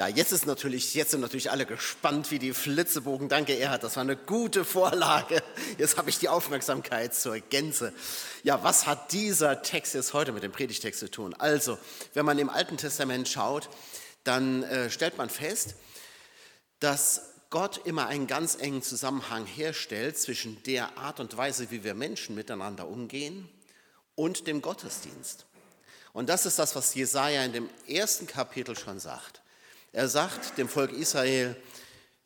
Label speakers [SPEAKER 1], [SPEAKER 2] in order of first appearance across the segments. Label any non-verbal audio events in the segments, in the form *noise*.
[SPEAKER 1] Ja, jetzt ist natürlich, jetzt sind natürlich alle gespannt wie die Flitzebogen. Danke, Erhard, das war eine gute Vorlage. Jetzt habe ich die Aufmerksamkeit zur Gänze. Ja, was hat dieser Text jetzt heute mit dem Predigtext zu tun? Also, wenn man im Alten Testament schaut, dann äh, stellt man fest, dass Gott immer einen ganz engen Zusammenhang herstellt zwischen der Art und Weise, wie wir Menschen miteinander umgehen und dem Gottesdienst. Und das ist das, was Jesaja in dem ersten Kapitel schon sagt. Er sagt dem Volk Israel,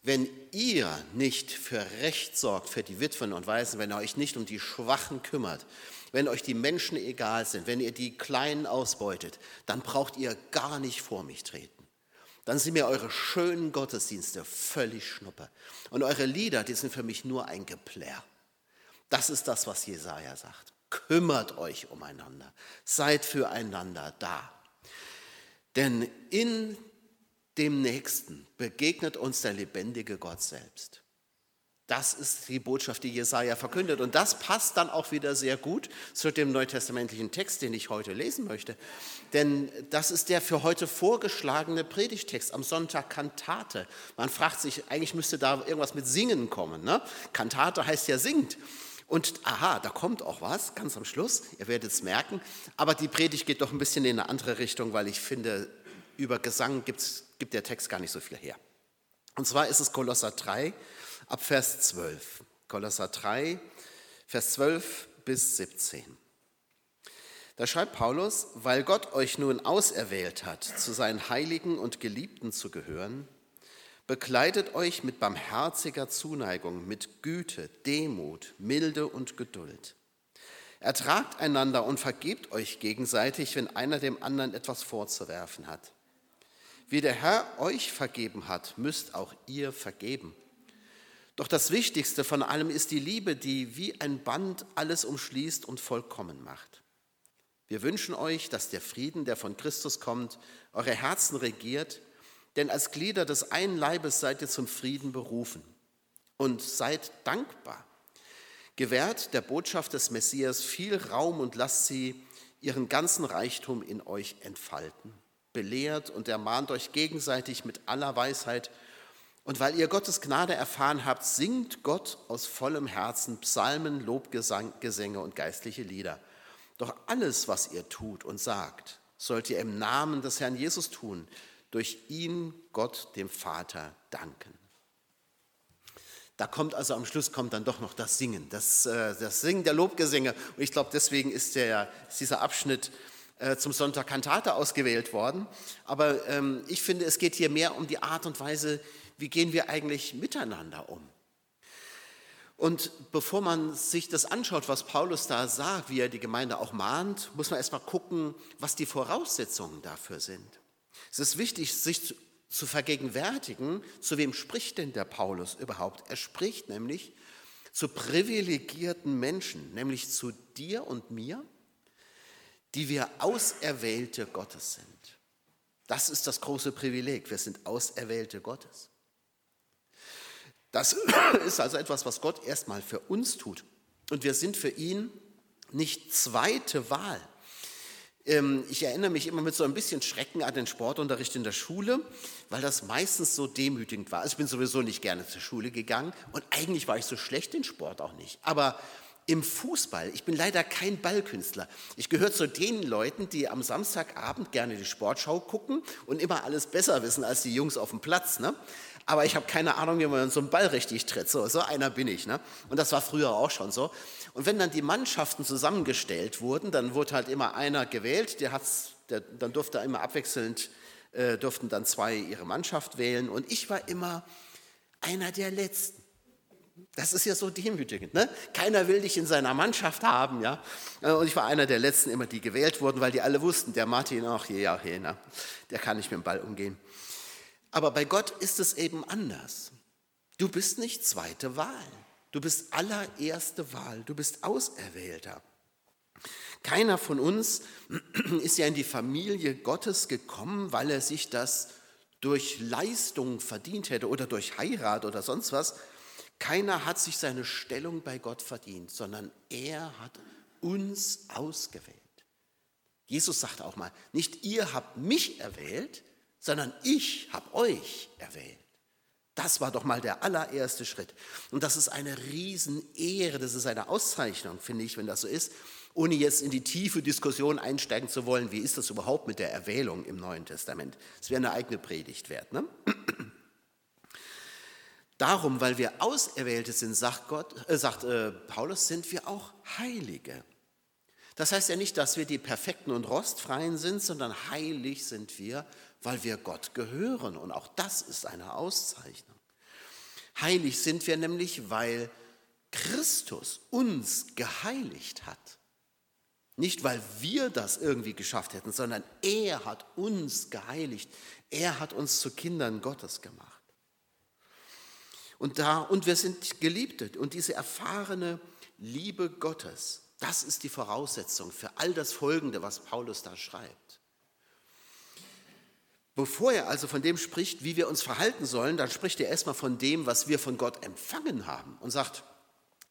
[SPEAKER 1] wenn ihr nicht für Recht sorgt für die Witwen und Waisen, wenn ihr euch nicht um die Schwachen kümmert, wenn euch die Menschen egal sind, wenn ihr die Kleinen ausbeutet, dann braucht ihr gar nicht vor mich treten. Dann sind mir eure schönen Gottesdienste völlig schnuppe. Und eure Lieder, die sind für mich nur ein Geplär. Das ist das, was Jesaja sagt. Kümmert euch umeinander. Seid füreinander da. Denn in dem Nächsten begegnet uns der lebendige Gott selbst. Das ist die Botschaft, die Jesaja verkündet. Und das passt dann auch wieder sehr gut zu dem neutestamentlichen Text, den ich heute lesen möchte. Denn das ist der für heute vorgeschlagene Predigtext am Sonntag Kantate. Man fragt sich, eigentlich müsste da irgendwas mit Singen kommen. Ne? Kantate heißt ja singt. Und aha, da kommt auch was, ganz am Schluss. Ihr werdet es merken. Aber die Predigt geht doch ein bisschen in eine andere Richtung, weil ich finde, über Gesang gibt's, gibt der Text gar nicht so viel her. Und zwar ist es Kolosser 3 ab Vers 12. Kolosser 3, Vers 12 bis 17. Da schreibt Paulus, weil Gott euch nun auserwählt hat, zu seinen Heiligen und Geliebten zu gehören, bekleidet euch mit barmherziger Zuneigung, mit Güte, Demut, Milde und Geduld. Ertragt einander und vergebt euch gegenseitig, wenn einer dem anderen etwas vorzuwerfen hat. Wie der Herr euch vergeben hat, müsst auch ihr vergeben. Doch das Wichtigste von allem ist die Liebe, die wie ein Band alles umschließt und vollkommen macht. Wir wünschen euch, dass der Frieden, der von Christus kommt, eure Herzen regiert, denn als Glieder des einen Leibes seid ihr zum Frieden berufen. Und seid dankbar. Gewährt der Botschaft des Messias viel Raum und lasst sie ihren ganzen Reichtum in euch entfalten belehrt und ermahnt euch gegenseitig mit aller Weisheit. Und weil ihr Gottes Gnade erfahren habt, singt Gott aus vollem Herzen Psalmen, Lobgesänge und geistliche Lieder. Doch alles, was ihr tut und sagt, sollt ihr im Namen des Herrn Jesus tun, durch ihn Gott dem Vater danken. Da kommt also am Schluss kommt dann doch noch das Singen, das, äh, das Singen der Lobgesänge. Und ich glaube, deswegen ist, der, ist dieser Abschnitt zum Sonntag Kantate ausgewählt worden. Aber ähm, ich finde, es geht hier mehr um die Art und Weise, wie gehen wir eigentlich miteinander um. Und bevor man sich das anschaut, was Paulus da sagt, wie er die Gemeinde auch mahnt, muss man erstmal gucken, was die Voraussetzungen dafür sind. Es ist wichtig, sich zu vergegenwärtigen, zu wem spricht denn der Paulus überhaupt? Er spricht nämlich zu privilegierten Menschen, nämlich zu dir und mir die wir Auserwählte Gottes sind. Das ist das große Privileg. Wir sind Auserwählte Gottes. Das *coughs* ist also etwas, was Gott erstmal für uns tut. Und wir sind für ihn nicht zweite Wahl. Ähm, ich erinnere mich immer mit so ein bisschen Schrecken an den Sportunterricht in der Schule, weil das meistens so demütigend war. Also ich bin sowieso nicht gerne zur Schule gegangen und eigentlich war ich so schlecht in Sport auch nicht. Aber im Fußball, ich bin leider kein Ballkünstler. Ich gehöre zu den Leuten, die am Samstagabend gerne die Sportschau gucken und immer alles besser wissen als die Jungs auf dem Platz. Ne? Aber ich habe keine Ahnung, wie man so einen Ball richtig tritt. So, so einer bin ich. Ne? Und das war früher auch schon so. Und wenn dann die Mannschaften zusammengestellt wurden, dann wurde halt immer einer gewählt, der hat's, der, dann durfte immer abwechselnd, äh, durften dann zwei ihre Mannschaft wählen. Und ich war immer einer der Letzten. Das ist ja so demütigend. Ne? Keiner will dich in seiner Mannschaft haben. ja. Äh, und ich war einer der Letzten immer, die gewählt wurden, weil die alle wussten, der Martin, ach je, ach je, na, der kann nicht mit dem Ball umgehen. Aber bei Gott ist es eben anders. Du bist nicht zweite Wahl. Du bist allererste Wahl. Du bist Auserwählter. Keiner von uns *clears throat* ist ja in die Familie Gottes gekommen, weil er sich das durch Leistung verdient hätte oder durch Heirat oder sonst was, keiner hat sich seine Stellung bei Gott verdient, sondern er hat uns ausgewählt. Jesus sagt auch mal, nicht ihr habt mich erwählt, sondern ich habe euch erwählt. Das war doch mal der allererste Schritt. Und das ist eine Riesenehre, das ist eine Auszeichnung, finde ich, wenn das so ist, ohne jetzt in die tiefe Diskussion einsteigen zu wollen, wie ist das überhaupt mit der Erwählung im Neuen Testament. Das wäre eine eigene Predigt wert. Ne? Darum, weil wir Auserwählte sind, sagt, Gott, äh, sagt äh, Paulus, sind wir auch Heilige. Das heißt ja nicht, dass wir die Perfekten und Rostfreien sind, sondern heilig sind wir, weil wir Gott gehören. Und auch das ist eine Auszeichnung. Heilig sind wir nämlich, weil Christus uns geheiligt hat. Nicht, weil wir das irgendwie geschafft hätten, sondern er hat uns geheiligt. Er hat uns zu Kindern Gottes gemacht. Und, da, und wir sind Geliebte. Und diese erfahrene Liebe Gottes, das ist die Voraussetzung für all das Folgende, was Paulus da schreibt. Bevor er also von dem spricht, wie wir uns verhalten sollen, dann spricht er erstmal von dem, was wir von Gott empfangen haben und sagt,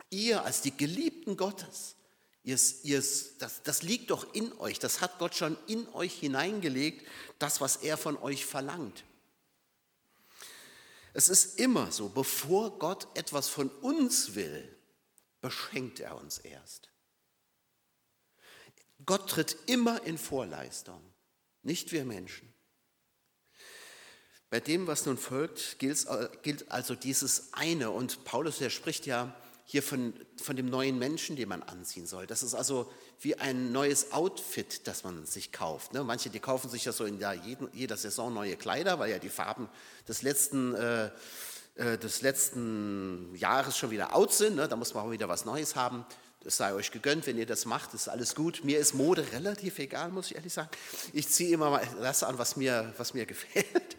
[SPEAKER 1] ihr als die Geliebten Gottes, ihr, ihr, das, das liegt doch in euch, das hat Gott schon in euch hineingelegt, das, was er von euch verlangt. Es ist immer so, bevor Gott etwas von uns will, beschenkt er uns erst. Gott tritt immer in Vorleistung, nicht wir Menschen. Bei dem, was nun folgt, gilt also dieses eine. Und Paulus, der spricht ja hier von, von dem neuen Menschen, den man anziehen soll. Das ist also wie ein neues Outfit, das man sich kauft. Ne? Manche, die kaufen sich ja so in der, jeden, jeder Saison neue Kleider, weil ja die Farben des letzten, äh, äh, des letzten Jahres schon wieder out sind. Ne? Da muss man auch wieder was Neues haben. Es sei euch gegönnt, wenn ihr das macht, ist alles gut. Mir ist Mode relativ egal, muss ich ehrlich sagen. Ich ziehe immer mal das an, was mir, was mir *laughs* gefällt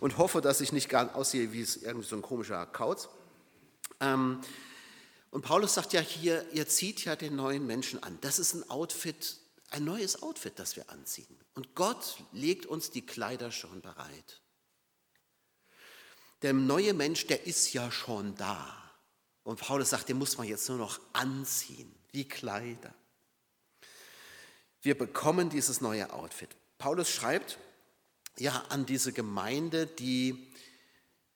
[SPEAKER 1] und hoffe, dass ich nicht gar aussehe wie irgendwie so ein komischer Kauz. Ähm, und Paulus sagt ja hier, ihr zieht ja den neuen Menschen an. Das ist ein Outfit, ein neues Outfit, das wir anziehen. Und Gott legt uns die Kleider schon bereit. Der neue Mensch, der ist ja schon da. Und Paulus sagt, den muss man jetzt nur noch anziehen, wie Kleider. Wir bekommen dieses neue Outfit. Paulus schreibt ja an diese Gemeinde, die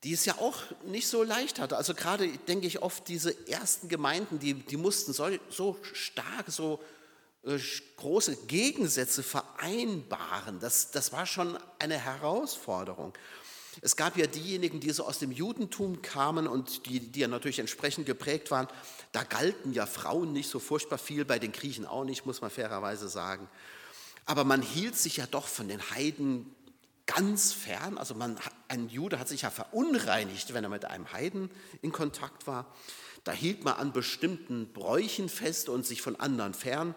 [SPEAKER 1] die es ja auch nicht so leicht hatte. Also gerade denke ich oft, diese ersten Gemeinden, die, die mussten so, so stark, so äh, große Gegensätze vereinbaren. Das, das war schon eine Herausforderung. Es gab ja diejenigen, die so aus dem Judentum kamen und die, die ja natürlich entsprechend geprägt waren. Da galten ja Frauen nicht so furchtbar viel, bei den Griechen auch nicht, muss man fairerweise sagen. Aber man hielt sich ja doch von den Heiden ganz fern. Also man, ein Jude hat sich ja verunreinigt, wenn er mit einem Heiden in Kontakt war. Da hielt man an bestimmten Bräuchen fest und sich von anderen fern.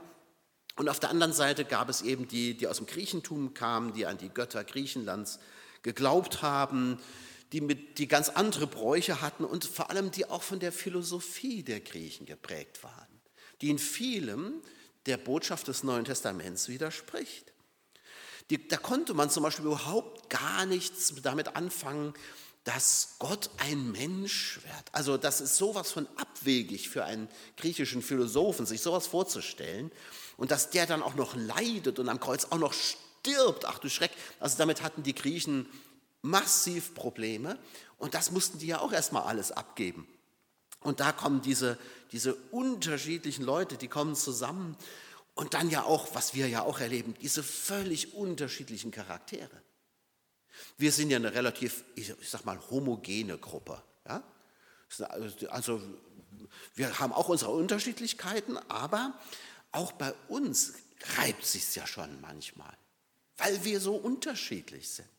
[SPEAKER 1] Und auf der anderen Seite gab es eben die, die aus dem Griechentum kamen, die an die Götter Griechenlands geglaubt haben, die, mit, die ganz andere Bräuche hatten und vor allem die auch von der Philosophie der Griechen geprägt waren, die in vielem der Botschaft des Neuen Testaments widerspricht. Die, da konnte man zum Beispiel überhaupt gar nichts damit anfangen, dass Gott ein Mensch wird. Also das ist sowas von abwegig für einen griechischen Philosophen, sich sowas vorzustellen. Und dass der dann auch noch leidet und am Kreuz auch noch stirbt. Ach du Schreck. Also damit hatten die Griechen massiv Probleme. Und das mussten die ja auch erstmal alles abgeben. Und da kommen diese, diese unterschiedlichen Leute, die kommen zusammen und dann ja auch, was wir ja auch erleben, diese völlig unterschiedlichen Charaktere. Wir sind ja eine relativ, ich sag mal, homogene Gruppe. Ja? Also wir haben auch unsere Unterschiedlichkeiten, aber auch bei uns reibt sich ja schon manchmal, weil wir so unterschiedlich sind.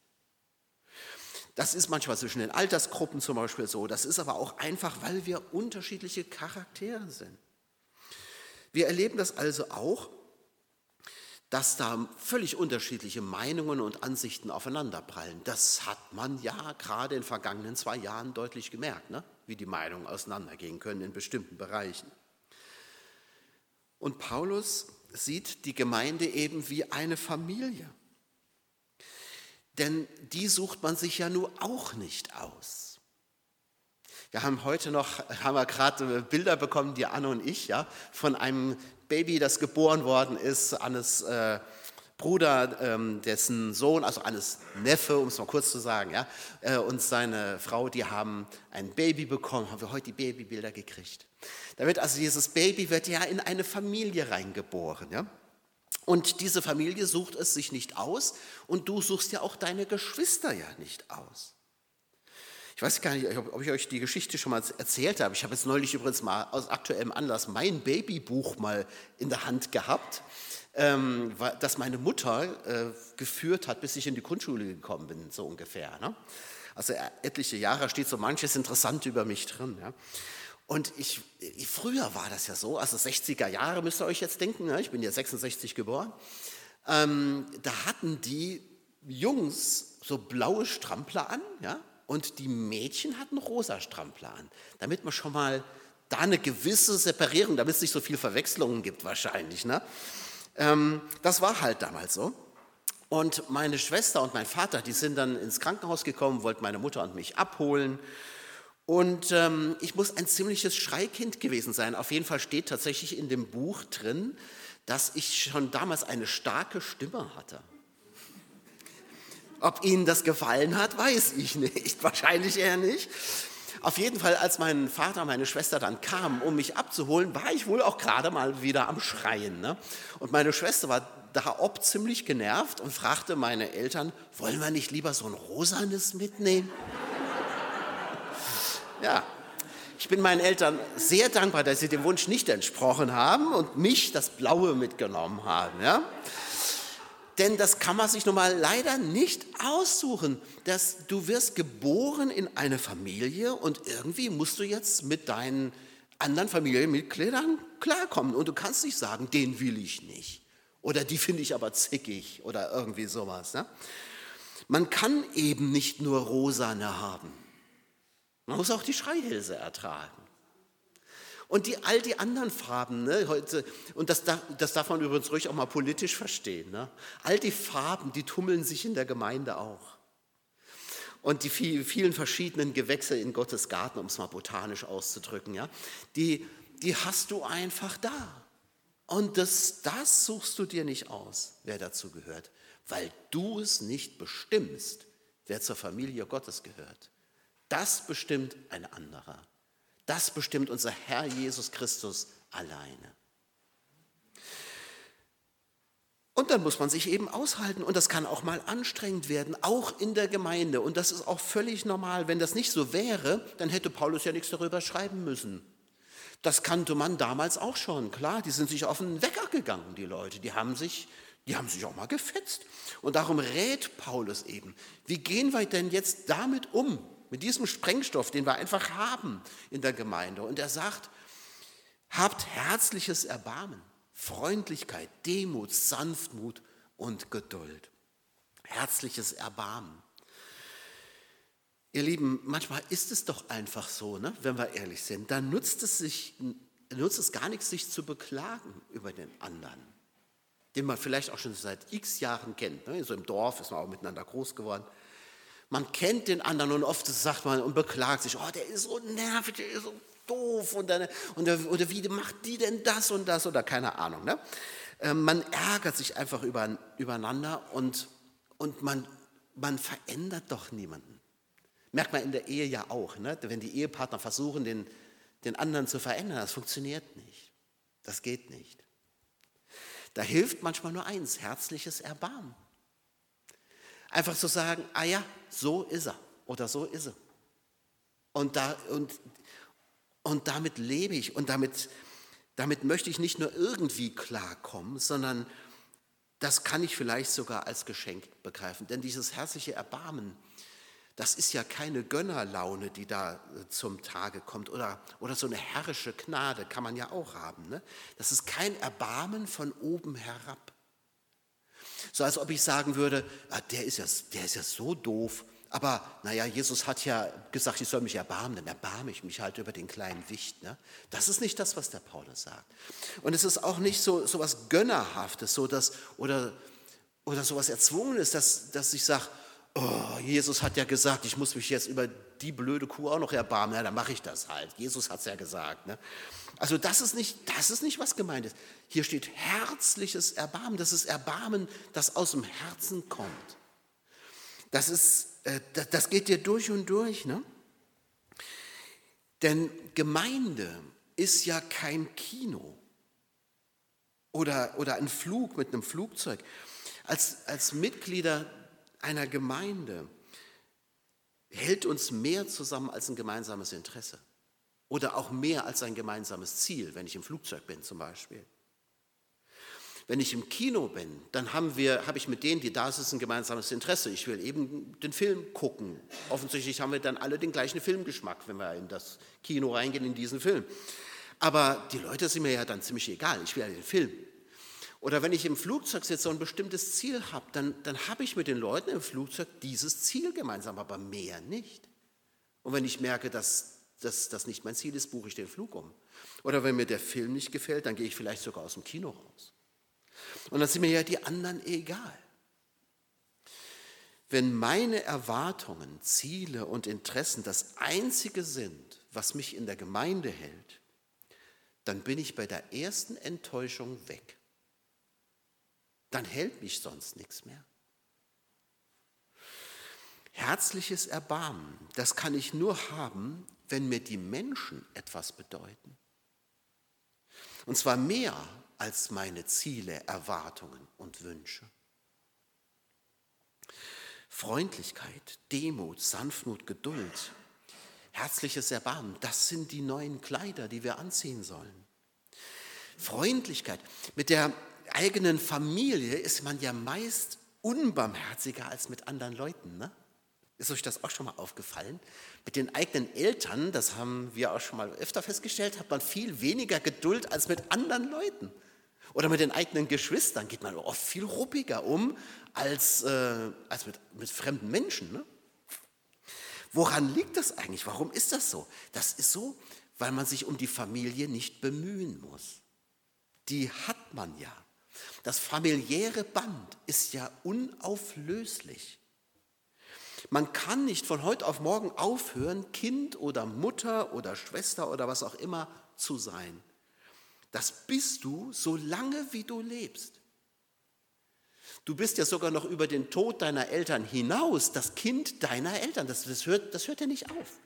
[SPEAKER 1] Das ist manchmal zwischen den Altersgruppen zum Beispiel so. Das ist aber auch einfach, weil wir unterschiedliche Charaktere sind. Wir erleben das also auch, dass da völlig unterschiedliche Meinungen und Ansichten aufeinanderprallen. Das hat man ja gerade in den vergangenen zwei Jahren deutlich gemerkt, ne? wie die Meinungen auseinandergehen können in bestimmten Bereichen. Und Paulus sieht die Gemeinde eben wie eine Familie. Denn die sucht man sich ja nur auch nicht aus. Wir haben heute noch, haben wir gerade Bilder bekommen, die Anne und ich, ja, von einem Baby, das geboren worden ist, eines äh, Bruder, ähm, dessen Sohn, also eines Neffe, um es mal kurz zu sagen, ja, äh, und seine Frau, die haben ein Baby bekommen, haben wir heute die Babybilder gekriegt. Da wird also dieses Baby wird ja in eine Familie reingeboren, ja. Und diese Familie sucht es sich nicht aus und du suchst ja auch deine Geschwister ja nicht aus. Ich weiß gar nicht, ob ich euch die Geschichte schon mal erzählt habe. Ich habe jetzt neulich übrigens mal aus aktuellem Anlass mein Babybuch mal in der Hand gehabt, ähm, das meine Mutter äh, geführt hat, bis ich in die Grundschule gekommen bin, so ungefähr. Ne? Also etliche Jahre steht so manches Interessante über mich drin. Und ich, früher war das ja so, also 60er Jahre müsst ihr euch jetzt denken, ne? ich bin ja 66 geboren, ähm, da hatten die Jungs so blaue Strampler an, ja, und die Mädchen hatten rosa Strampler an, damit man schon mal da eine gewisse Separierung, damit es nicht so viel Verwechslungen gibt wahrscheinlich. Ne? Ähm, das war halt damals so. Und meine Schwester und mein Vater, die sind dann ins Krankenhaus gekommen, wollten meine Mutter und mich abholen. Und ähm, ich muss ein ziemliches Schreikind gewesen sein. Auf jeden Fall steht tatsächlich in dem Buch drin, dass ich schon damals eine starke Stimme hatte. Ob Ihnen das gefallen hat, weiß ich *laughs* nicht. Wahrscheinlich eher nicht. Auf jeden Fall, als mein Vater und meine Schwester dann kamen, um mich abzuholen, war ich wohl auch gerade mal wieder am Schreien. Ne? Und meine Schwester war da ob ziemlich genervt und fragte meine Eltern, wollen wir nicht lieber so ein rosanes mitnehmen? *laughs* ja, ich bin meinen Eltern sehr dankbar, dass sie dem Wunsch nicht entsprochen haben und mich das Blaue mitgenommen haben. Ja? Denn das kann man sich nun mal leider nicht aussuchen. Dass du wirst geboren in eine Familie und irgendwie musst du jetzt mit deinen anderen Familienmitgliedern klarkommen. Und du kannst nicht sagen, den will ich nicht. Oder die finde ich aber zickig oder irgendwie sowas. Ne? Man kann eben nicht nur Rosane haben. Man muss auch die Schreihälse ertragen. Und die, all die anderen Farben, ne, heute, und das, das darf man übrigens ruhig auch mal politisch verstehen, ne? all die Farben, die tummeln sich in der Gemeinde auch. Und die vielen verschiedenen Gewächse in Gottes Garten, um es mal botanisch auszudrücken, ja, die, die hast du einfach da. Und das, das suchst du dir nicht aus, wer dazu gehört, weil du es nicht bestimmst, wer zur Familie Gottes gehört. Das bestimmt ein anderer. Das bestimmt unser Herr Jesus Christus alleine. Und dann muss man sich eben aushalten und das kann auch mal anstrengend werden, auch in der Gemeinde. Und das ist auch völlig normal. Wenn das nicht so wäre, dann hätte Paulus ja nichts darüber schreiben müssen. Das kannte man damals auch schon, klar. Die sind sich auf den Wecker gegangen, die Leute. Die haben sich, die haben sich auch mal gefetzt. Und darum rät Paulus eben, wie gehen wir denn jetzt damit um? Mit diesem Sprengstoff, den wir einfach haben in der Gemeinde. Und er sagt, habt herzliches Erbarmen, Freundlichkeit, Demut, Sanftmut und Geduld. Herzliches Erbarmen. Ihr Lieben, manchmal ist es doch einfach so, ne, wenn wir ehrlich sind. Da nutzt es, sich, nutzt es gar nichts, sich zu beklagen über den anderen, den man vielleicht auch schon seit x Jahren kennt. Ne? So im Dorf ist man auch miteinander groß geworden. Man kennt den anderen und oft sagt man und beklagt sich, oh, der ist so nervig, der ist so doof und dann, und, oder wie macht die denn das und das oder keine Ahnung. Ne? Ähm, man ärgert sich einfach über, übereinander und, und man, man verändert doch niemanden. Merkt man in der Ehe ja auch, ne? wenn die Ehepartner versuchen, den, den anderen zu verändern, das funktioniert nicht. Das geht nicht. Da hilft manchmal nur eins, herzliches Erbarmen. Einfach zu sagen, ah ja, so ist er oder so ist er. Und, da, und, und damit lebe ich und damit, damit möchte ich nicht nur irgendwie klarkommen, sondern das kann ich vielleicht sogar als Geschenk begreifen. Denn dieses herzliche Erbarmen, das ist ja keine Gönnerlaune, die da äh, zum Tage kommt oder, oder so eine herrische Gnade kann man ja auch haben. Ne? Das ist kein Erbarmen von oben herab, so als ob ich sagen würde, ah, der, ist ja, der ist ja so doof. Aber naja, Jesus hat ja gesagt, ich soll mich erbarmen, dann erbarme ich mich halt über den kleinen Wicht. Ne? Das ist nicht das, was der Paulus sagt. Und es ist auch nicht so, so was Gönnerhaftes so dass, oder, oder so was Erzwungenes, dass, dass ich sage, oh, Jesus hat ja gesagt, ich muss mich jetzt über die blöde Kuh auch noch erbarmen, ja, dann mache ich das halt. Jesus hat es ja gesagt. Ne? Also das ist, nicht, das ist nicht, was gemeint ist. Hier steht herzliches Erbarmen. Das ist Erbarmen, das aus dem Herzen kommt. Das, ist, äh, das geht dir durch und durch. Ne? Denn Gemeinde ist ja kein Kino oder, oder ein Flug mit einem Flugzeug. Als, als Mitglieder einer Gemeinde hält uns mehr zusammen als ein gemeinsames Interesse oder auch mehr als ein gemeinsames Ziel, wenn ich im Flugzeug bin zum Beispiel. Wenn ich im Kino bin, dann haben wir, habe ich mit denen, die da sind, ein gemeinsames Interesse. Ich will eben den Film gucken. Offensichtlich haben wir dann alle den gleichen Filmgeschmack, wenn wir in das Kino reingehen, in diesen Film. Aber die Leute sind mir ja dann ziemlich egal. Ich will ja den Film. Oder wenn ich im Flugzeug sitze und ein bestimmtes Ziel habe, dann, dann habe ich mit den Leuten im Flugzeug dieses Ziel gemeinsam, aber mehr nicht. Und wenn ich merke, dass das, das nicht mein Ziel ist, buche ich den Flug um. Oder wenn mir der Film nicht gefällt, dann gehe ich vielleicht sogar aus dem Kino raus. Und dann sind mir ja die anderen egal. Wenn meine Erwartungen, Ziele und Interessen das Einzige sind, was mich in der Gemeinde hält, dann bin ich bei der ersten Enttäuschung weg dann hält mich sonst nichts mehr. Herzliches Erbarmen, das kann ich nur haben, wenn mir die Menschen etwas bedeuten. Und zwar mehr als meine Ziele, Erwartungen und Wünsche. Freundlichkeit, Demut, Sanftmut, Geduld, herzliches Erbarmen, das sind die neuen Kleider, die wir anziehen sollen. Freundlichkeit, mit der eigenen Familie ist man ja meist unbarmherziger als mit anderen Leuten. Ne? Ist euch das auch schon mal aufgefallen? Mit den eigenen Eltern, das haben wir auch schon mal öfter festgestellt, hat man viel weniger Geduld als mit anderen Leuten. Oder mit den eigenen Geschwistern geht man oft viel ruppiger um als, äh, als mit, mit fremden Menschen. Ne? Woran liegt das eigentlich? Warum ist das so? Das ist so, weil man sich um die Familie nicht bemühen muss. Die hat man ja. Das familiäre Band ist ja unauflöslich. Man kann nicht von heute auf morgen aufhören, Kind oder Mutter oder Schwester oder was auch immer zu sein. Das bist du, solange wie du lebst. Du bist ja sogar noch über den Tod deiner Eltern hinaus das Kind deiner Eltern. Das, das, hört, das hört ja nicht auf.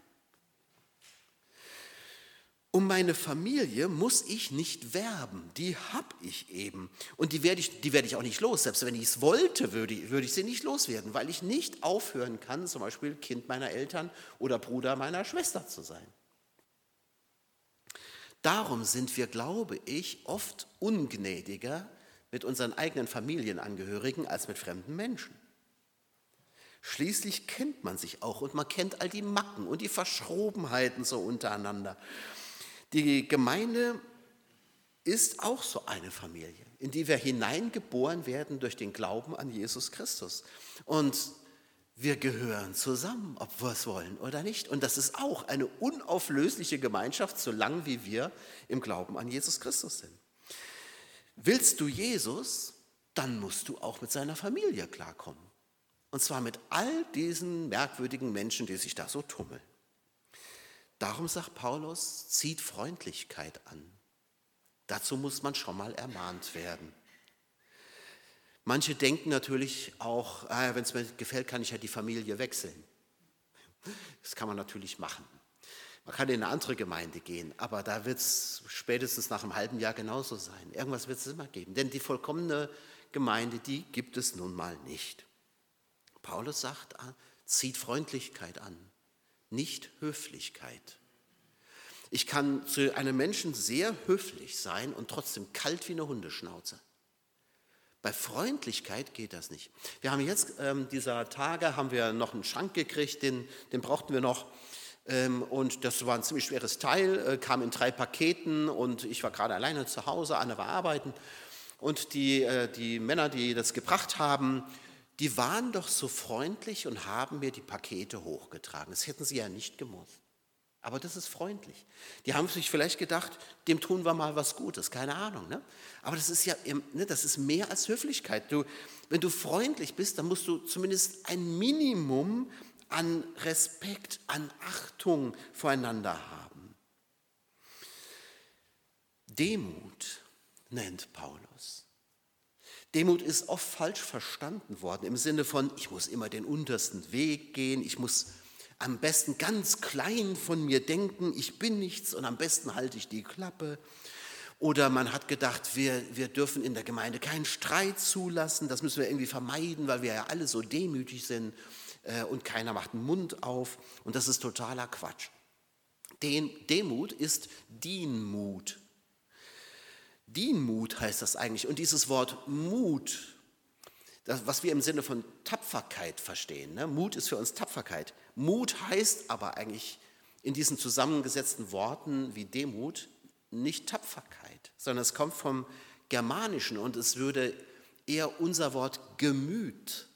[SPEAKER 1] Um meine Familie muss ich nicht werben, die habe ich eben. Und die werde ich, die werde ich auch nicht los. Selbst wenn ich es wollte, würde, würde ich sie nicht loswerden, weil ich nicht aufhören kann, zum Beispiel Kind meiner Eltern oder Bruder meiner Schwester zu sein. Darum sind wir, glaube ich, oft ungnädiger mit unseren eigenen Familienangehörigen als mit fremden Menschen. Schließlich kennt man sich auch und man kennt all die Macken und die Verschrobenheiten so untereinander. Die Gemeinde ist auch so eine Familie, in die wir hineingeboren werden durch den Glauben an Jesus Christus. Und wir gehören zusammen, ob wir es wollen oder nicht. Und das ist auch eine unauflösliche Gemeinschaft, solange wie wir im Glauben an Jesus Christus sind. Willst du Jesus, dann musst du auch mit seiner Familie klarkommen. Und zwar mit all diesen merkwürdigen Menschen, die sich da so tummeln. Darum sagt Paulus, zieht Freundlichkeit an. Dazu muss man schon mal ermahnt werden. Manche denken natürlich auch, ah, wenn es mir gefällt, kann ich ja die Familie wechseln. Das kann man natürlich machen. Man kann in eine andere Gemeinde gehen, aber da wird es spätestens nach einem halben Jahr genauso sein. Irgendwas wird es immer geben, denn die vollkommene Gemeinde, die gibt es nun mal nicht. Paulus sagt, ah, zieht Freundlichkeit an nicht Höflichkeit. Ich kann zu einem Menschen sehr höflich sein und trotzdem kalt wie eine Hundeschnauze. Bei Freundlichkeit geht das nicht. Wir haben jetzt ähm, dieser Tage haben wir noch einen Schrank gekriegt, den, den brauchten wir noch. Ähm, und das war ein ziemlich schweres Teil, äh, kam in drei Paketen und ich war gerade alleine zu Hause, Anne war arbeiten. Und die, äh, die Männer, die das gebracht haben, die waren doch so freundlich und haben mir die Pakete hochgetragen. Das hätten sie ja nicht gemusst. Aber das ist freundlich. Die haben sich vielleicht gedacht, dem tun wir mal was Gutes, keine Ahnung. Ne? Aber das ist ja ne, das ist mehr als Höflichkeit. Du, wenn du freundlich bist, dann musst du zumindest ein Minimum an Respekt, an Achtung voreinander haben. Demut nennt Paulus. Demut ist oft falsch verstanden worden im Sinne von, ich muss immer den untersten Weg gehen, ich muss am besten ganz klein von mir denken, ich bin nichts und am besten halte ich die Klappe. Oder man hat gedacht, wir, wir dürfen in der Gemeinde keinen Streit zulassen, das müssen wir irgendwie vermeiden, weil wir ja alle so demütig sind äh, und keiner macht den Mund auf. Und das ist totaler Quatsch. Demut ist Dienmut. Dienmut heißt das eigentlich. Und dieses Wort Mut, das, was wir im Sinne von Tapferkeit verstehen, ne? Mut ist für uns Tapferkeit. Mut heißt aber eigentlich in diesen zusammengesetzten Worten wie Demut nicht Tapferkeit, sondern es kommt vom Germanischen und es würde eher unser Wort Gemüt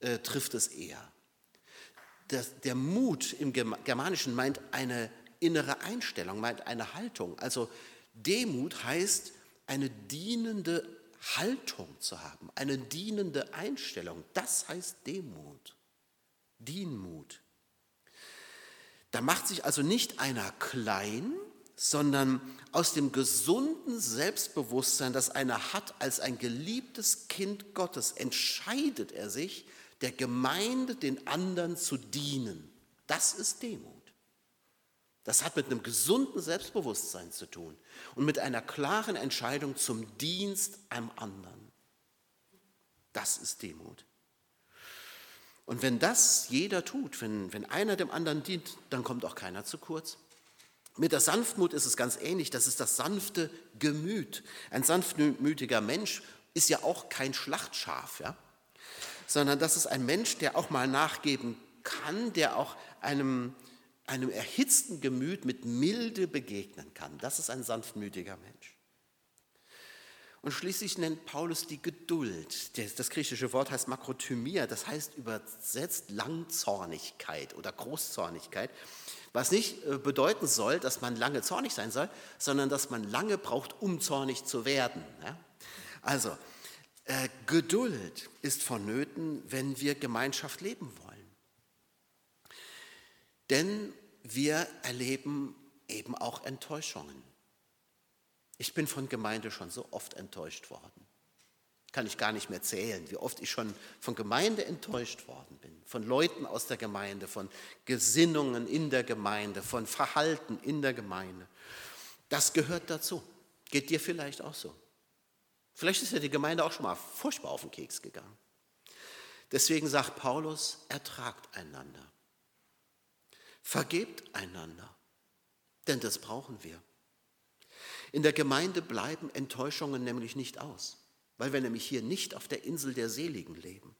[SPEAKER 1] äh, trifft es eher. Der, der Mut im Germanischen meint eine innere Einstellung, meint eine Haltung. Also Demut heißt eine dienende Haltung zu haben, eine dienende Einstellung. Das heißt Demut. Dienmut. Da macht sich also nicht einer klein, sondern aus dem gesunden Selbstbewusstsein, das einer hat als ein geliebtes Kind Gottes, entscheidet er sich, der Gemeinde, den anderen zu dienen. Das ist Demut. Das hat mit einem gesunden Selbstbewusstsein zu tun und mit einer klaren Entscheidung zum Dienst am anderen. Das ist Demut. Und wenn das jeder tut, wenn, wenn einer dem anderen dient, dann kommt auch keiner zu kurz. Mit der Sanftmut ist es ganz ähnlich. Das ist das sanfte Gemüt. Ein sanftmütiger Mensch ist ja auch kein Schlachtschaf, ja? sondern das ist ein Mensch, der auch mal nachgeben kann, der auch einem, einem erhitzten Gemüt mit Milde begegnen kann. Das ist ein sanftmütiger Mensch. Und schließlich nennt Paulus die Geduld. Das griechische Wort heißt Makrothymia, das heißt übersetzt Langzornigkeit oder Großzornigkeit, was nicht äh, bedeuten soll, dass man lange zornig sein soll, sondern dass man lange braucht, um zornig zu werden. Also, äh, Geduld ist vonnöten, wenn wir Gemeinschaft leben wollen. Denn wir erleben eben auch Enttäuschungen. Ich bin von Gemeinde schon so oft enttäuscht worden. Kann ich gar nicht mehr zählen, wie oft ich schon von Gemeinde enttäuscht worden bin. Von Leuten aus der Gemeinde, von Gesinnungen in der Gemeinde, von Verhalten in der Gemeinde. Das gehört dazu. Geht dir vielleicht auch so. Vielleicht ist ja die Gemeinde auch schon mal furchtbar auf den Keks gegangen. Deswegen sagt Paulus, ertragt einander. Vergebt einander. Denn das brauchen wir. In der Gemeinde bleiben Enttäuschungen nämlich nicht aus, weil wir nämlich hier nicht auf der Insel der Seligen leben.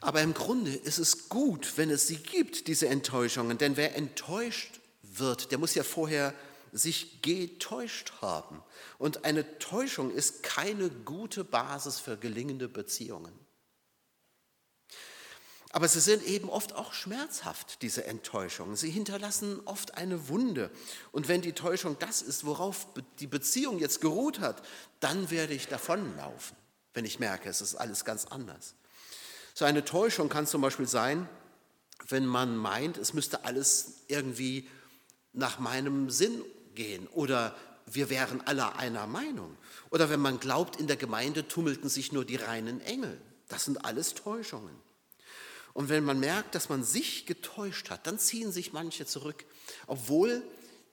[SPEAKER 1] Aber im Grunde ist es gut, wenn es sie gibt, diese Enttäuschungen, denn wer enttäuscht wird, der muss ja vorher sich getäuscht haben. Und eine Täuschung ist keine gute Basis für gelingende Beziehungen. Aber sie sind eben oft auch schmerzhaft, diese Enttäuschungen. Sie hinterlassen oft eine Wunde. Und wenn die Täuschung das ist, worauf die Beziehung jetzt geruht hat, dann werde ich davonlaufen, wenn ich merke, es ist alles ganz anders. So eine Täuschung kann zum Beispiel sein, wenn man meint, es müsste alles irgendwie nach meinem Sinn gehen oder wir wären alle einer Meinung. Oder wenn man glaubt, in der Gemeinde tummelten sich nur die reinen Engel. Das sind alles Täuschungen. Und wenn man merkt, dass man sich getäuscht hat, dann ziehen sich manche zurück. Obwohl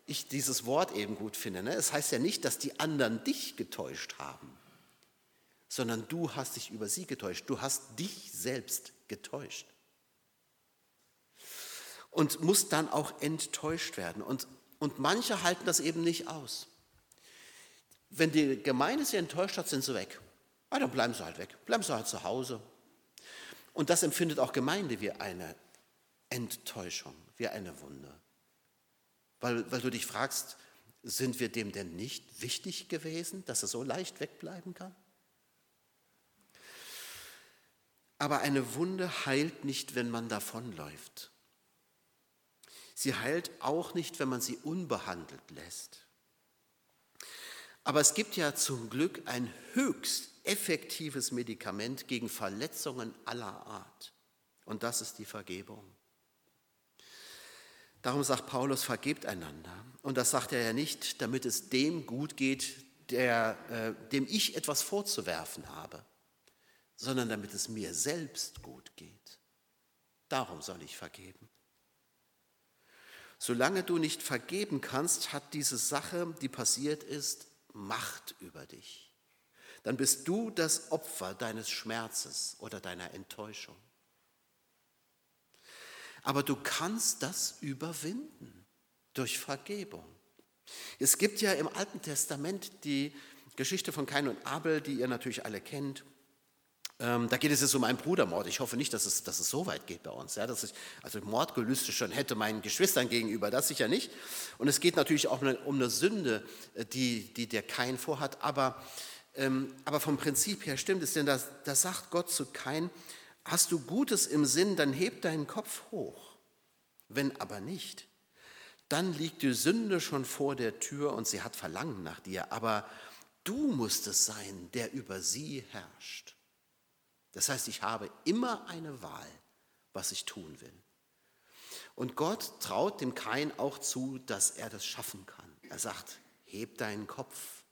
[SPEAKER 1] ich dieses Wort eben gut finde. Ne? Es heißt ja nicht, dass die anderen dich getäuscht haben, sondern du hast dich über sie getäuscht. Du hast dich selbst getäuscht. Und musst dann auch enttäuscht werden. Und, und manche halten das eben nicht aus. Wenn die Gemeinde sie enttäuscht hat, sind sie weg. Ah, dann bleiben sie halt weg. Bleiben sie halt zu Hause. Und das empfindet auch Gemeinde wie eine Enttäuschung, wie eine Wunde. Weil, weil du dich fragst, sind wir dem denn nicht wichtig gewesen, dass er so leicht wegbleiben kann? Aber eine Wunde heilt nicht, wenn man davonläuft. Sie heilt auch nicht, wenn man sie unbehandelt lässt. Aber es gibt ja zum Glück ein höchst effektives Medikament gegen Verletzungen aller Art. Und das ist die Vergebung. Darum sagt Paulus, vergebt einander. Und das sagt er ja nicht, damit es dem gut geht, der, äh, dem ich etwas vorzuwerfen habe, sondern damit es mir selbst gut geht. Darum soll ich vergeben. Solange du nicht vergeben kannst, hat diese Sache, die passiert ist, Macht über dich. Dann bist du das Opfer deines Schmerzes oder deiner Enttäuschung. Aber du kannst das überwinden durch Vergebung. Es gibt ja im Alten Testament die Geschichte von Kain und Abel, die ihr natürlich alle kennt. Ähm, da geht es jetzt um einen Brudermord. Ich hoffe nicht, dass es, dass es so weit geht bei uns. Ja, dass ich also Mordgelüste schon hätte meinen Geschwistern gegenüber, das sicher nicht. Und es geht natürlich auch um eine Sünde, äh, die, die der Kain vorhat. Aber, aber vom Prinzip her stimmt es, denn da, da sagt Gott zu Kain, hast du Gutes im Sinn, dann heb deinen Kopf hoch. Wenn aber nicht, dann liegt die Sünde schon vor der Tür und sie hat Verlangen nach dir. Aber du musst es sein, der über sie herrscht. Das heißt, ich habe immer eine Wahl, was ich tun will. Und Gott traut dem Kain auch zu, dass er das schaffen kann. Er sagt, heb deinen Kopf.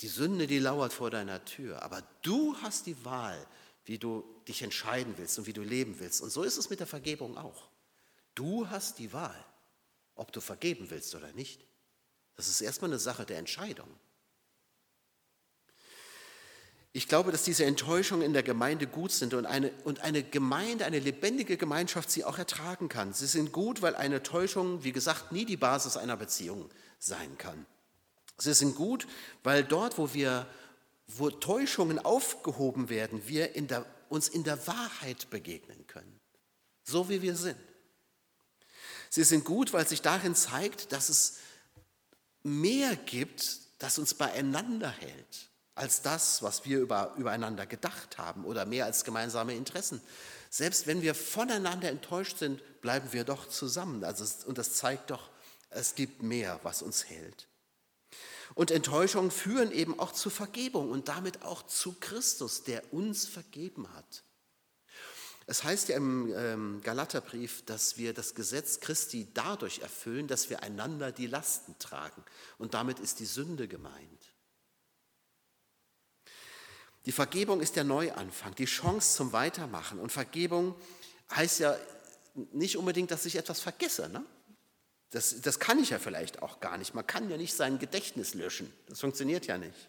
[SPEAKER 1] Die Sünde, die lauert vor deiner Tür, aber du hast die Wahl, wie du dich entscheiden willst und wie du leben willst. Und so ist es mit der Vergebung auch. Du hast die Wahl, ob du vergeben willst oder nicht. Das ist erstmal eine Sache der Entscheidung. Ich glaube, dass diese Enttäuschungen in der Gemeinde gut sind und eine, und eine Gemeinde, eine lebendige Gemeinschaft sie auch ertragen kann. Sie sind gut, weil eine Täuschung, wie gesagt, nie die Basis einer Beziehung sein kann. Sie sind gut, weil dort, wo wir, wo Täuschungen aufgehoben werden, wir in der, uns in der Wahrheit begegnen können, so wie wir sind. Sie sind gut, weil sich darin zeigt, dass es mehr gibt, das uns beieinander hält als das, was wir über, übereinander gedacht haben oder mehr als gemeinsame Interessen. Selbst wenn wir voneinander enttäuscht sind, bleiben wir doch zusammen. Also, und das zeigt doch, es gibt mehr, was uns hält. Und Enttäuschungen führen eben auch zu Vergebung und damit auch zu Christus, der uns vergeben hat. Es heißt ja im ähm, Galaterbrief, dass wir das Gesetz Christi dadurch erfüllen, dass wir einander die Lasten tragen. Und damit ist die Sünde gemeint. Die Vergebung ist der Neuanfang, die Chance zum Weitermachen. Und Vergebung heißt ja nicht unbedingt, dass ich etwas vergesse. Ne? Das, das kann ich ja vielleicht auch gar nicht. Man kann ja nicht sein Gedächtnis löschen. Das funktioniert ja nicht.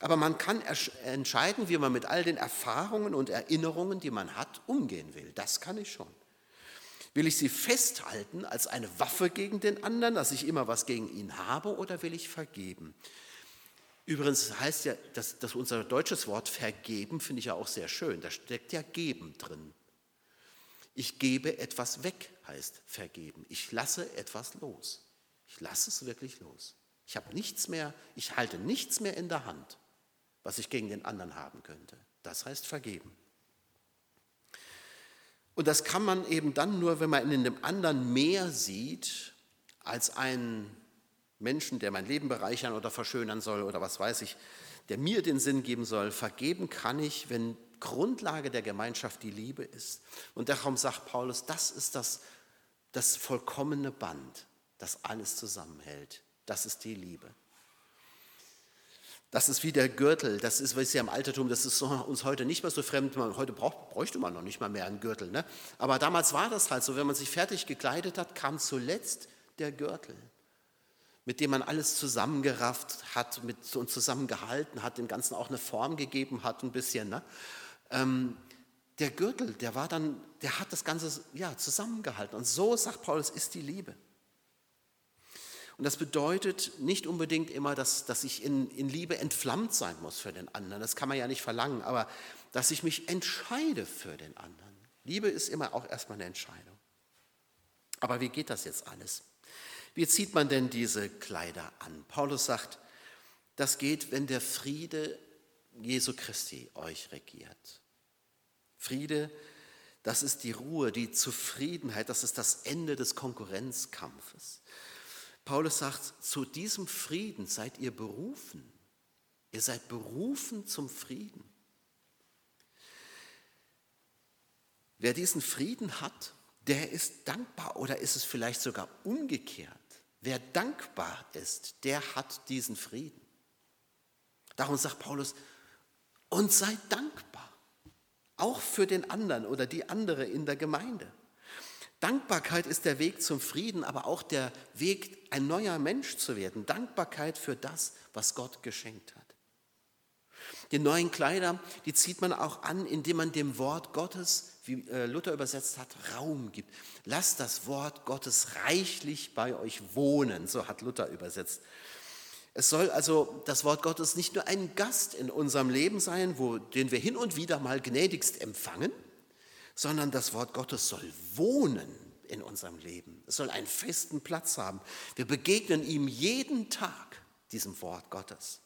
[SPEAKER 1] Aber man kann entscheiden, wie man mit all den Erfahrungen und Erinnerungen, die man hat, umgehen will. Das kann ich schon. Will ich sie festhalten als eine Waffe gegen den anderen, dass ich immer was gegen ihn habe, oder will ich vergeben? Übrigens heißt ja, dass, dass unser deutsches Wort vergeben, finde ich ja auch sehr schön. Da steckt ja geben drin. Ich gebe etwas weg, heißt vergeben. Ich lasse etwas los. Ich lasse es wirklich los. Ich habe nichts mehr, ich halte nichts mehr in der Hand, was ich gegen den anderen haben könnte. Das heißt vergeben. Und das kann man eben dann nur, wenn man in dem anderen mehr sieht als einen Menschen, der mein Leben bereichern oder verschönern soll oder was weiß ich, der mir den Sinn geben soll. Vergeben kann ich, wenn Grundlage der Gemeinschaft die Liebe ist. Und darum sagt Paulus, das ist das, das vollkommene Band, das alles zusammenhält. Das ist die Liebe. Das ist wie der Gürtel, das ist, was ja im Altertum, das ist uns heute nicht mehr so fremd. Heute braucht, bräuchte man noch nicht mal mehr einen Gürtel. Ne? Aber damals war das halt so, wenn man sich fertig gekleidet hat, kam zuletzt der Gürtel mit dem man alles zusammengerafft hat mit, und zusammengehalten hat, dem Ganzen auch eine Form gegeben hat, ein bisschen. Ne? Ähm, der Gürtel, der war dann, der hat das Ganze ja, zusammengehalten. Und so, sagt Paulus, ist die Liebe. Und das bedeutet nicht unbedingt immer, dass, dass ich in, in Liebe entflammt sein muss für den anderen. Das kann man ja nicht verlangen, aber dass ich mich entscheide für den anderen. Liebe ist immer auch erstmal eine Entscheidung. Aber wie geht das jetzt alles? Wie zieht man denn diese Kleider an? Paulus sagt, das geht, wenn der Friede Jesu Christi euch regiert. Friede, Das ist die Ruhe, die Zufriedenheit, das ist das Ende des Konkurrenzkampfes. Paulus sagt, zu diesem Frieden seid ihr berufen. Ihr seid berufen zum Frieden. Wer diesen Frieden hat, der ist dankbar oder ist es vielleicht sogar umgekehrt. Wer dankbar ist, der hat diesen Frieden. Darum sagt Paulus, und seid dankbar, auch für den anderen oder die andere in der Gemeinde. Dankbarkeit ist der Weg zum Frieden, aber auch der Weg, ein neuer Mensch zu werden. Dankbarkeit für das, was Gott geschenkt hat. Die neuen Kleider, die zieht man auch an, indem man dem Wort Gottes, wie äh, Luther übersetzt hat, Raum gibt. Lasst das Wort Gottes reichlich bei euch wohnen, so hat Luther übersetzt. Es soll also das Wort Gottes nicht nur ein Gast in unserem Leben sein, wo, den wir hin und wieder mal gnädigst empfangen, sondern das Wort Gottes soll wohnen in unserem Leben. Es soll einen festen Platz haben. Wir begegnen ihm jeden Tag, diesem Wort Gottes.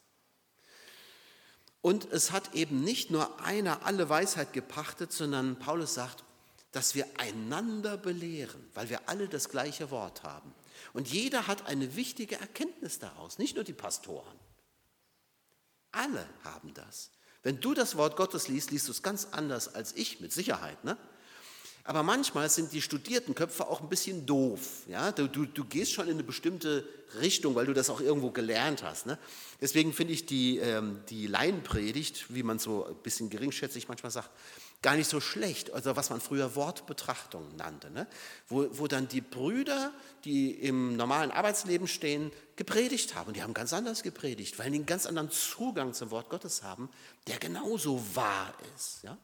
[SPEAKER 1] Und es hat eben nicht nur einer alle Weisheit gepachtet, sondern Paulus sagt, dass wir einander belehren, weil wir alle das gleiche Wort haben. Und jeder hat eine wichtige Erkenntnis daraus, nicht nur die Pastoren. Alle haben das. Wenn du das Wort Gottes liest, liest du es ganz anders als ich, mit Sicherheit. Ne? Aber manchmal sind die studierten Köpfe auch ein bisschen doof. Ja? Du, du, du gehst schon in eine bestimmte Richtung, weil du das auch irgendwo gelernt hast. Ne? Deswegen finde ich die, ähm, die Laienpredigt, wie man so ein bisschen geringschätzig manchmal sagt, gar nicht so schlecht. Also was man früher Wortbetrachtung nannte. Ne? Wo, wo dann die Brüder, die im normalen Arbeitsleben stehen, gepredigt haben. Und die haben ganz anders gepredigt, weil die einen ganz anderen Zugang zum Wort Gottes haben, der genauso wahr ist. Ja?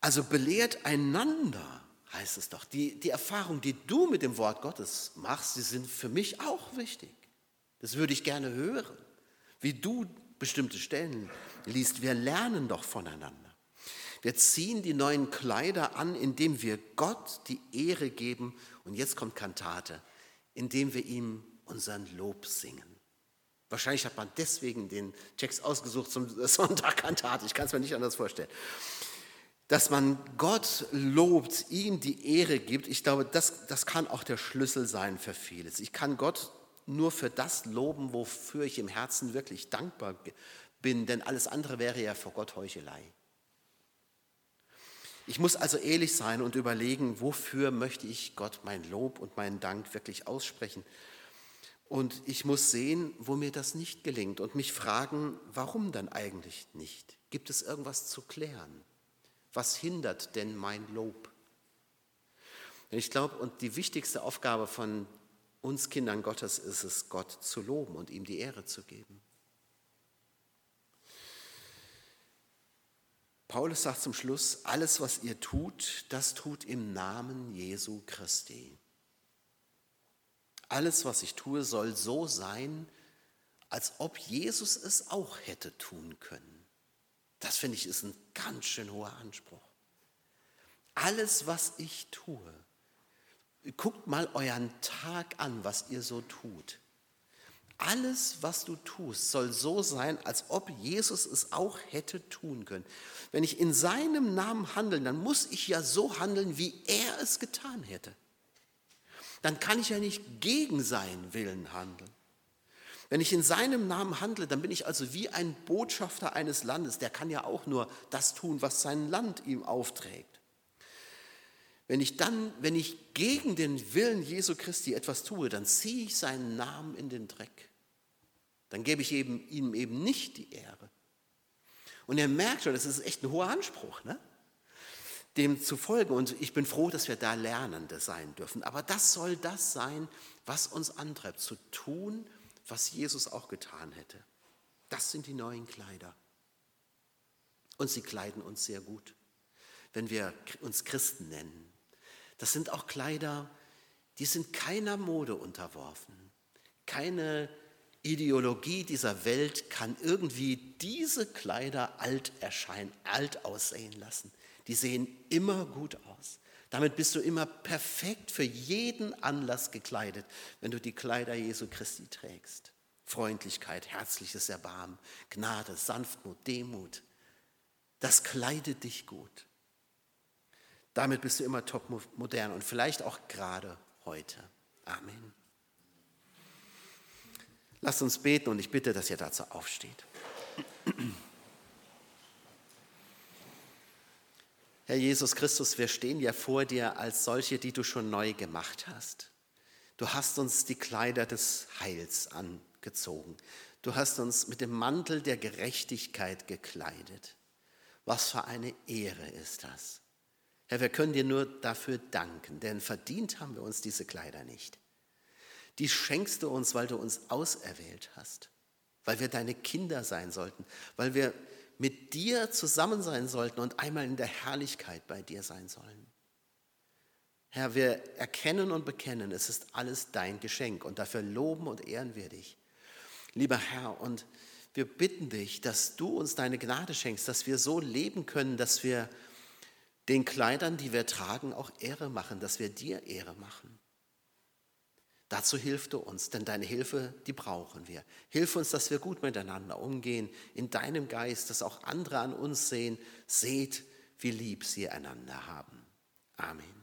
[SPEAKER 1] Also belehrt einander, heißt es doch. Die, die Erfahrung, die du mit dem Wort Gottes machst, die sind für mich auch wichtig. Das würde ich gerne hören, wie du bestimmte Stellen liest. Wir lernen doch voneinander. Wir ziehen die neuen Kleider an, indem wir Gott die Ehre geben. Und jetzt kommt Kantate, indem wir ihm unseren Lob singen. Wahrscheinlich hat man deswegen den Text ausgesucht zum *laughs* Sonntag Kantate. Ich kann es mir nicht anders vorstellen dass man Gott lobt, ihm die Ehre gibt, ich glaube, das, das kann auch der Schlüssel sein für vieles. Ich kann Gott nur für das loben, wofür ich im Herzen wirklich dankbar bin, denn alles andere wäre ja vor Gott Heuchelei. Ich muss also ehrlich sein und überlegen, wofür möchte ich Gott mein Lob und meinen Dank wirklich aussprechen. Und ich muss sehen, wo mir das nicht gelingt und mich fragen, warum dann eigentlich nicht? Gibt es irgendwas zu klären? Was hindert denn mein Lob? Ich glaube, und die wichtigste Aufgabe von uns Kindern Gottes ist es, Gott zu loben und ihm die Ehre zu geben. Paulus sagt zum Schluss, alles, was ihr tut, das tut im Namen Jesu Christi. Alles, was ich tue, soll so sein, als ob Jesus es auch hätte tun können. Das finde ich ist ein ganz schön hoher Anspruch. Alles, was ich tue, guckt mal euren Tag an, was ihr so tut. Alles, was du tust, soll so sein, als ob Jesus es auch hätte tun können. Wenn ich in seinem Namen handle, dann muss ich ja so handeln, wie er es getan hätte. Dann kann ich ja nicht gegen seinen Willen handeln. Wenn ich in seinem Namen handle, dann bin ich also wie ein Botschafter eines Landes. Der kann ja auch nur das tun, was sein Land ihm aufträgt. Wenn ich dann, wenn ich gegen den Willen Jesu Christi etwas tue, dann ziehe ich seinen Namen in den Dreck. Dann gebe ich eben, ihm eben nicht die Ehre. Und er merkt schon, das ist echt ein hoher Anspruch, ne? dem zu folgen. Und ich bin froh, dass wir da Lernende sein dürfen. Aber das soll das sein, was uns antreibt, zu tun, was Jesus auch getan hätte. Das sind die neuen Kleider. Und sie kleiden uns sehr gut, wenn wir uns Christen nennen. Das sind auch Kleider, die sind keiner Mode unterworfen. Keine Ideologie dieser Welt kann irgendwie diese Kleider alt erscheinen, alt aussehen lassen. Die sehen immer gut aus. Damit bist du immer perfekt für jeden Anlass gekleidet, wenn du die Kleider Jesu Christi trägst. Freundlichkeit, herzliches Erbarmen, Gnade, Sanftmut, Demut. Das kleidet dich gut. Damit bist du immer top modern und vielleicht auch gerade heute. Amen. Lasst uns beten und ich bitte, dass ihr dazu aufsteht. Herr Jesus Christus, wir stehen ja vor dir als solche, die du schon neu gemacht hast. Du hast uns die Kleider des Heils angezogen. Du hast uns mit dem Mantel der Gerechtigkeit gekleidet. Was für eine Ehre ist das. Herr, wir können dir nur dafür danken, denn verdient haben wir uns diese Kleider nicht. Die schenkst du uns, weil du uns auserwählt hast, weil wir deine Kinder sein sollten, weil wir mit dir zusammen sein sollten und einmal in der Herrlichkeit bei dir sein sollen. Herr, wir erkennen und bekennen, es ist alles dein Geschenk und dafür loben und ehren wir dich. Lieber Herr, und wir bitten dich, dass du uns deine Gnade schenkst, dass wir so leben können, dass wir den Kleidern, die wir tragen, auch Ehre machen, dass wir dir Ehre machen. Dazu hilf du uns, denn deine Hilfe, die brauchen wir. Hilf uns, dass wir gut miteinander umgehen, in deinem Geist, dass auch andere an uns sehen, seht, wie lieb sie einander haben. Amen.